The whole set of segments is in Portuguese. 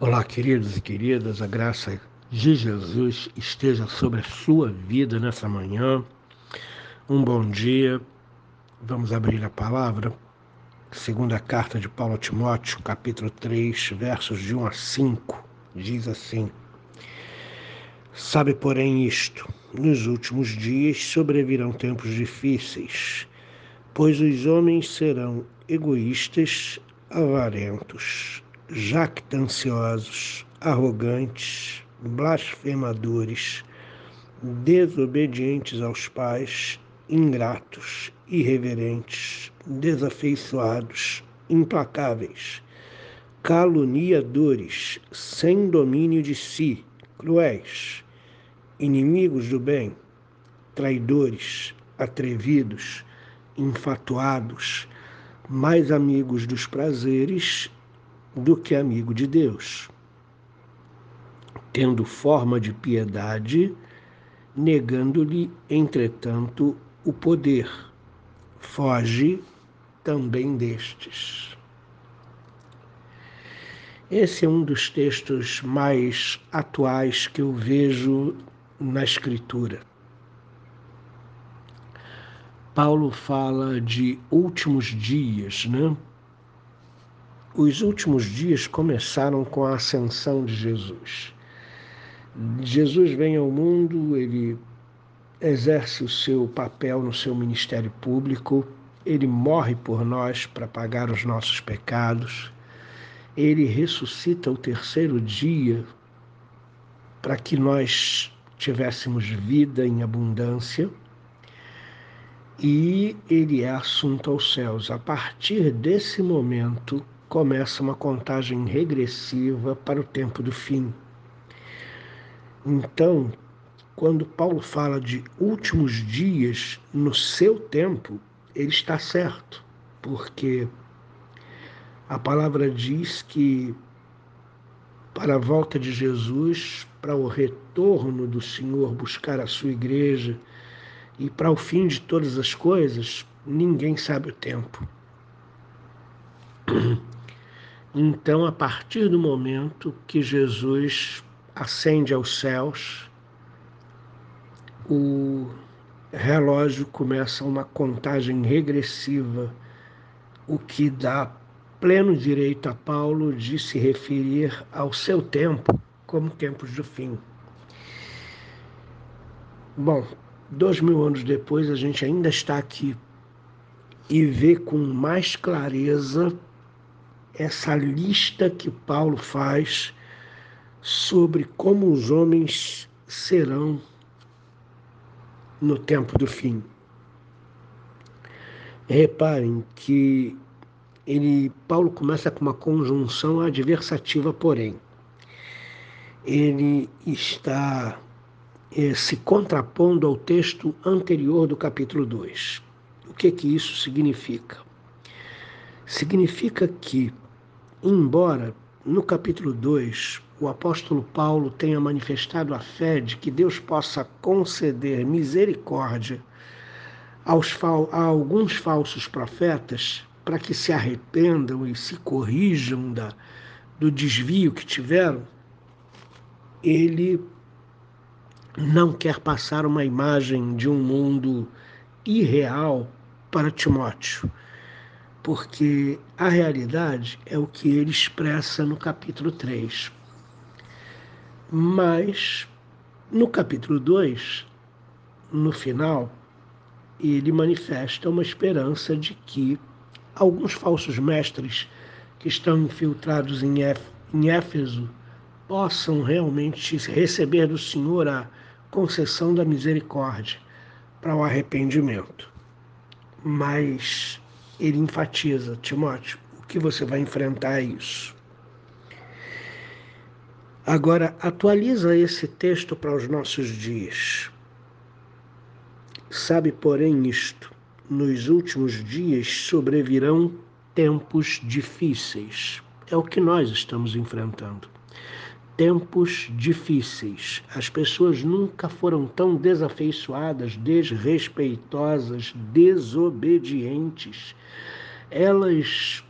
Olá, queridos e queridas, a graça de Jesus esteja sobre a sua vida nessa manhã. Um bom dia. Vamos abrir a palavra. Segunda carta de Paulo a Timóteo, capítulo 3, versos de 1 a 5, diz assim: Sabe, porém, isto: nos últimos dias sobrevirão tempos difíceis, pois os homens serão egoístas, avarentos, jactanciosos, arrogantes, blasfemadores, desobedientes aos pais, ingratos, irreverentes, desafeiçoados, implacáveis, caluniadores, sem domínio de si, cruéis, inimigos do bem, traidores, atrevidos, infatuados, mais amigos dos prazeres do que amigo de Deus, tendo forma de piedade, negando-lhe, entretanto, o poder. Foge também destes. Esse é um dos textos mais atuais que eu vejo na Escritura. Paulo fala de últimos dias, né? Os últimos dias começaram com a ascensão de Jesus. Jesus vem ao mundo, ele exerce o seu papel no seu ministério público, ele morre por nós para pagar os nossos pecados, ele ressuscita o terceiro dia para que nós tivéssemos vida em abundância e ele é assunto aos céus. A partir desse momento, começa uma contagem regressiva para o tempo do fim. Então, quando Paulo fala de últimos dias no seu tempo, ele está certo, porque a palavra diz que para a volta de Jesus, para o retorno do Senhor buscar a sua igreja e para o fim de todas as coisas, ninguém sabe o tempo. Então, a partir do momento que Jesus ascende aos céus, o relógio começa uma contagem regressiva, o que dá pleno direito a Paulo de se referir ao seu tempo como tempos do fim. Bom, dois mil anos depois, a gente ainda está aqui e vê com mais clareza essa lista que Paulo faz sobre como os homens serão no tempo do fim. Reparem que ele, Paulo começa com uma conjunção adversativa, porém. Ele está é, se contrapondo ao texto anterior do capítulo 2. O que que isso significa? Significa que Embora no capítulo 2 o apóstolo Paulo tenha manifestado a fé de que Deus possa conceder misericórdia aos, a alguns falsos profetas para que se arrependam e se corrijam da, do desvio que tiveram, ele não quer passar uma imagem de um mundo irreal para Timóteo porque a realidade é o que ele expressa no capítulo 3. Mas no capítulo 2, no final, ele manifesta uma esperança de que alguns falsos mestres que estão infiltrados em Éfeso possam realmente receber do Senhor a concessão da misericórdia para o arrependimento. Mas ele enfatiza, Timóteo, o que você vai enfrentar é isso. Agora, atualiza esse texto para os nossos dias. Sabe, porém, isto: nos últimos dias sobrevirão tempos difíceis. É o que nós estamos enfrentando tempos difíceis. As pessoas nunca foram tão desafeiçoadas, desrespeitosas, desobedientes. Elas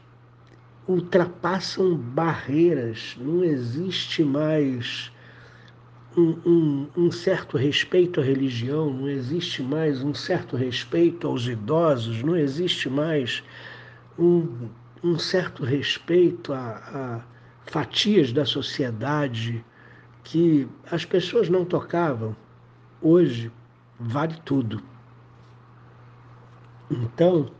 ultrapassam barreiras, não existe mais um, um, um, certo respeito à religião, não existe mais um certo respeito aos idosos, não existe mais um, um certo respeito a, a fatias da sociedade que as pessoas não tocavam. Hoje vale tudo. Então,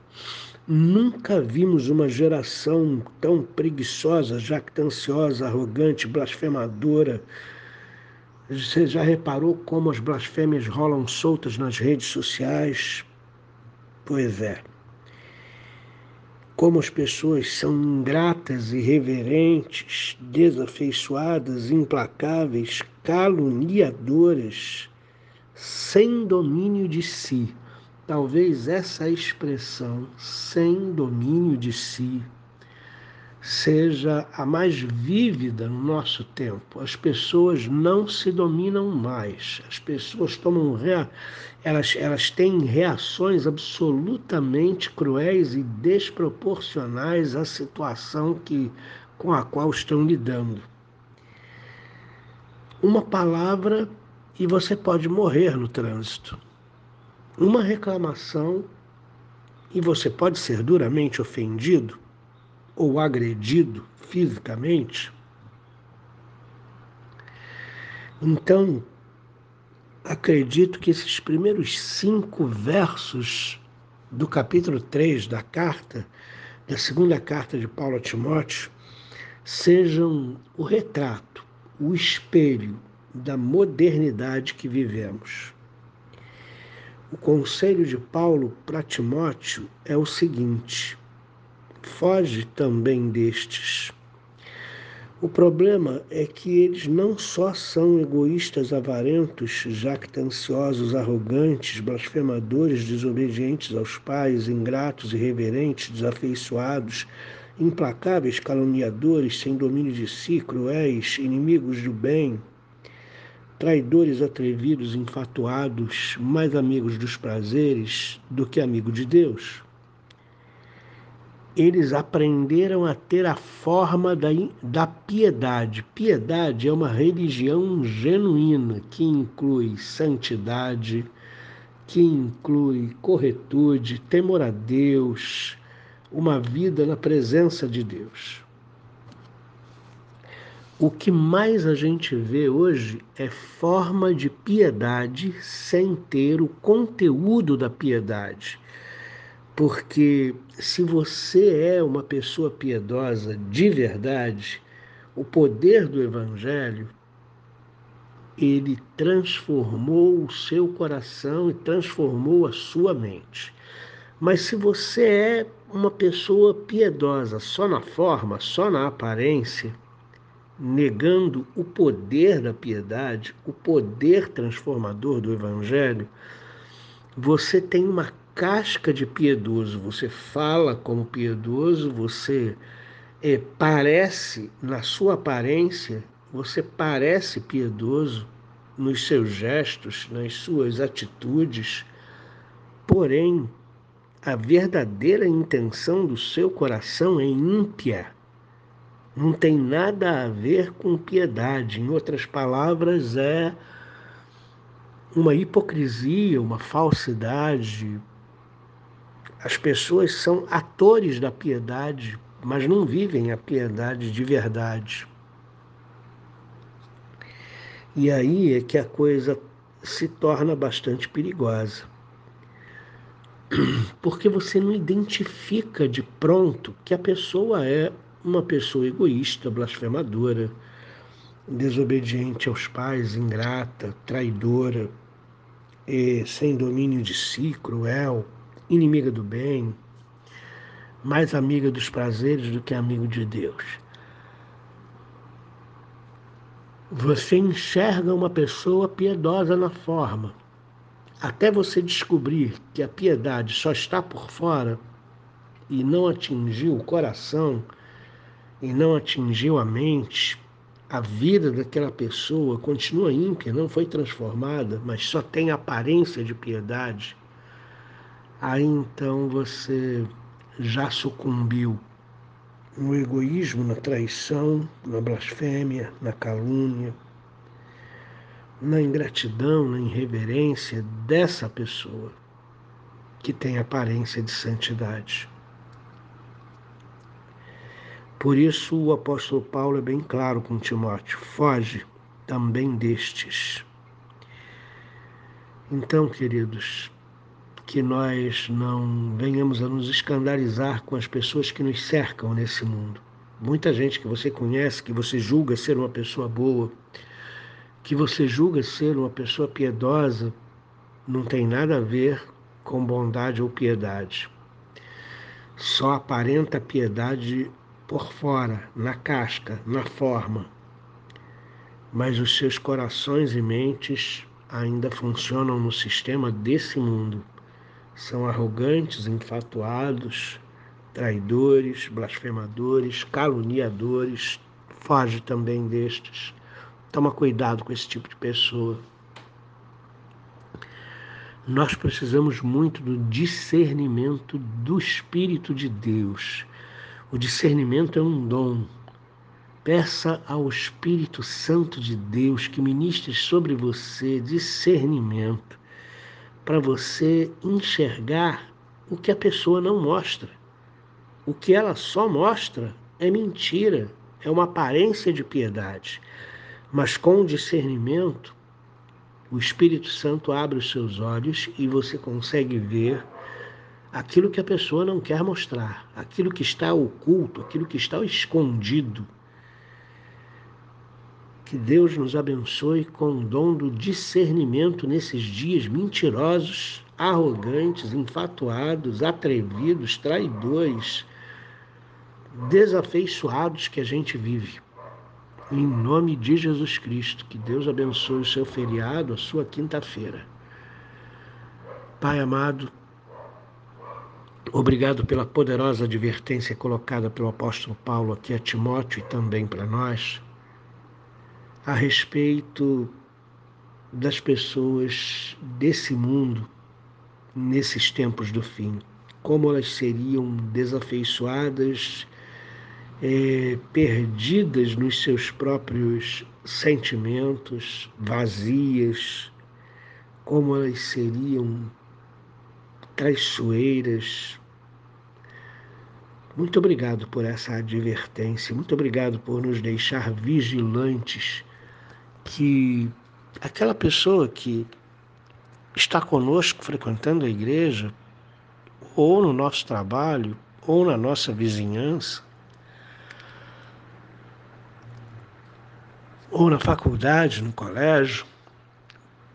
nunca vimos uma geração tão preguiçosa, jactanciosa, arrogante, blasfemadora. Você já reparou como as blasfêmias rolam soltas nas redes sociais? Pois é. Como as pessoas são ingratas, irreverentes, desafeiçoadas, implacáveis, caluniadoras, sem domínio de si. Talvez essa expressão, sem domínio de si, seja a mais vívida no nosso tempo. As pessoas não se dominam mais. As pessoas tomam rea... elas, elas têm reações absolutamente cruéis e desproporcionais à situação que, com a qual estão lidando. Uma palavra e você pode morrer no trânsito uma reclamação e você pode ser duramente ofendido ou agredido fisicamente. Então, acredito que esses primeiros cinco versos do capítulo 3 da carta, da segunda carta de Paulo a Timóteo, sejam o retrato, o espelho da modernidade que vivemos. O conselho de Paulo para Timóteo é o seguinte: foge também destes. O problema é que eles não só são egoístas, avarentos, jactanciosos, arrogantes, blasfemadores, desobedientes aos pais, ingratos, irreverentes, desafeiçoados, implacáveis, caluniadores, sem domínio de si, cruéis, inimigos do bem, traidores atrevidos, infatuados, mais amigos dos prazeres do que amigo de Deus. Eles aprenderam a ter a forma da, da piedade. Piedade é uma religião genuína que inclui santidade, que inclui corretude, temor a Deus, uma vida na presença de Deus. O que mais a gente vê hoje é forma de piedade sem ter o conteúdo da piedade. Porque se você é uma pessoa piedosa de verdade, o poder do Evangelho ele transformou o seu coração e transformou a sua mente. Mas se você é uma pessoa piedosa só na forma, só na aparência, negando o poder da piedade, o poder transformador do Evangelho, você tem uma casca de piedoso, você fala como piedoso, você é, parece, na sua aparência, você parece piedoso nos seus gestos, nas suas atitudes, porém, a verdadeira intenção do seu coração é ímpia não tem nada a ver com piedade. Em outras palavras, é uma hipocrisia, uma falsidade. As pessoas são atores da piedade, mas não vivem a piedade de verdade. E aí é que a coisa se torna bastante perigosa. Porque você não identifica de pronto que a pessoa é uma pessoa egoísta, blasfemadora, desobediente aos pais, ingrata, traidora, sem domínio de si, cruel, inimiga do bem, mais amiga dos prazeres do que amigo de Deus. Você enxerga uma pessoa piedosa na forma. Até você descobrir que a piedade só está por fora e não atingiu o coração, e não atingiu a mente, a vida daquela pessoa continua ímpia, não foi transformada, mas só tem aparência de piedade, aí então você já sucumbiu no egoísmo, na traição, na blasfêmia, na calúnia, na ingratidão, na irreverência dessa pessoa que tem aparência de santidade. Por isso o apóstolo Paulo é bem claro com Timóteo: foge também destes. Então, queridos, que nós não venhamos a nos escandalizar com as pessoas que nos cercam nesse mundo. Muita gente que você conhece, que você julga ser uma pessoa boa, que você julga ser uma pessoa piedosa, não tem nada a ver com bondade ou piedade. Só aparenta piedade por fora, na casca, na forma. Mas os seus corações e mentes ainda funcionam no sistema desse mundo são arrogantes, enfatuados, traidores, blasfemadores, caluniadores. Foge também destes. Toma cuidado com esse tipo de pessoa. Nós precisamos muito do discernimento do Espírito de Deus. O discernimento é um dom. Peça ao Espírito Santo de Deus que ministre sobre você discernimento para você enxergar o que a pessoa não mostra. O que ela só mostra é mentira, é uma aparência de piedade. Mas com o discernimento, o Espírito Santo abre os seus olhos e você consegue ver aquilo que a pessoa não quer mostrar, aquilo que está oculto, aquilo que está escondido. Que Deus nos abençoe com o dom do discernimento nesses dias mentirosos, arrogantes, enfatuados, atrevidos, traidores, desafeiçoados que a gente vive. Em nome de Jesus Cristo, que Deus abençoe o seu feriado, a sua quinta-feira. Pai amado, obrigado pela poderosa advertência colocada pelo apóstolo Paulo aqui a Timóteo e também para nós a respeito das pessoas desse mundo nesses tempos do fim, como elas seriam desafeiçoadas, é, perdidas nos seus próprios sentimentos, vazias, como elas seriam traiçoeiras. Muito obrigado por essa advertência, muito obrigado por nos deixar vigilantes que aquela pessoa que está conosco frequentando a igreja, ou no nosso trabalho, ou na nossa vizinhança, ou na faculdade, no colégio,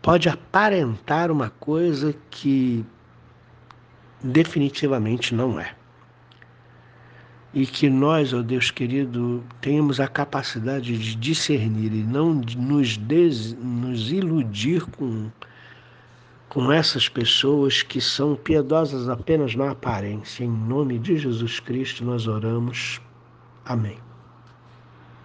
pode aparentar uma coisa que definitivamente não é e que nós, ó Deus querido, tenhamos a capacidade de discernir e não nos, des, nos iludir com, com essas pessoas que são piedosas apenas na aparência. Em nome de Jesus Cristo nós oramos. Amém.